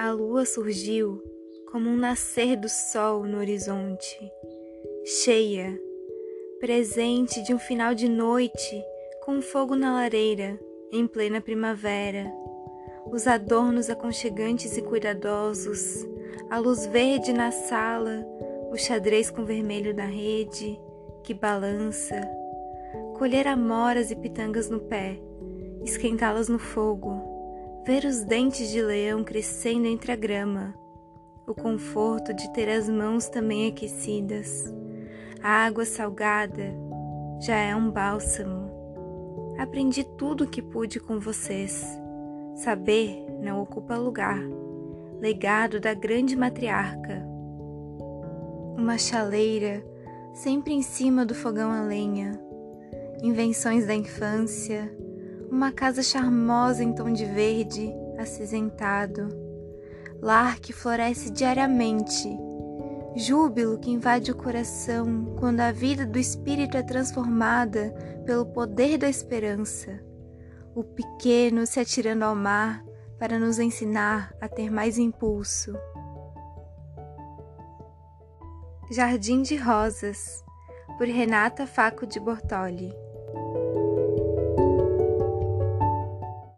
A lua surgiu como um nascer do sol no horizonte, cheia, presente de um final de noite com fogo na lareira em plena primavera. Os adornos aconchegantes e cuidadosos, a luz verde na sala, o xadrez com vermelho na rede que balança, colher amoras e pitangas no pé, esquentá-las no fogo, ver os dentes de leão crescendo entre a grama, o conforto de ter as mãos também aquecidas, a água salgada já é um bálsamo. Aprendi tudo o que pude com vocês. Saber não ocupa lugar. Legado da grande matriarca. Uma chaleira sempre em cima do fogão a lenha. Invenções da infância. Uma casa charmosa em tom de verde, acinzentado. Lar que floresce diariamente júbilo que invade o coração quando a vida do espírito é transformada pelo poder da esperança. O pequeno se atirando ao mar para nos ensinar a ter mais impulso. Jardim de Rosas, por Renata Faco de Bortoli.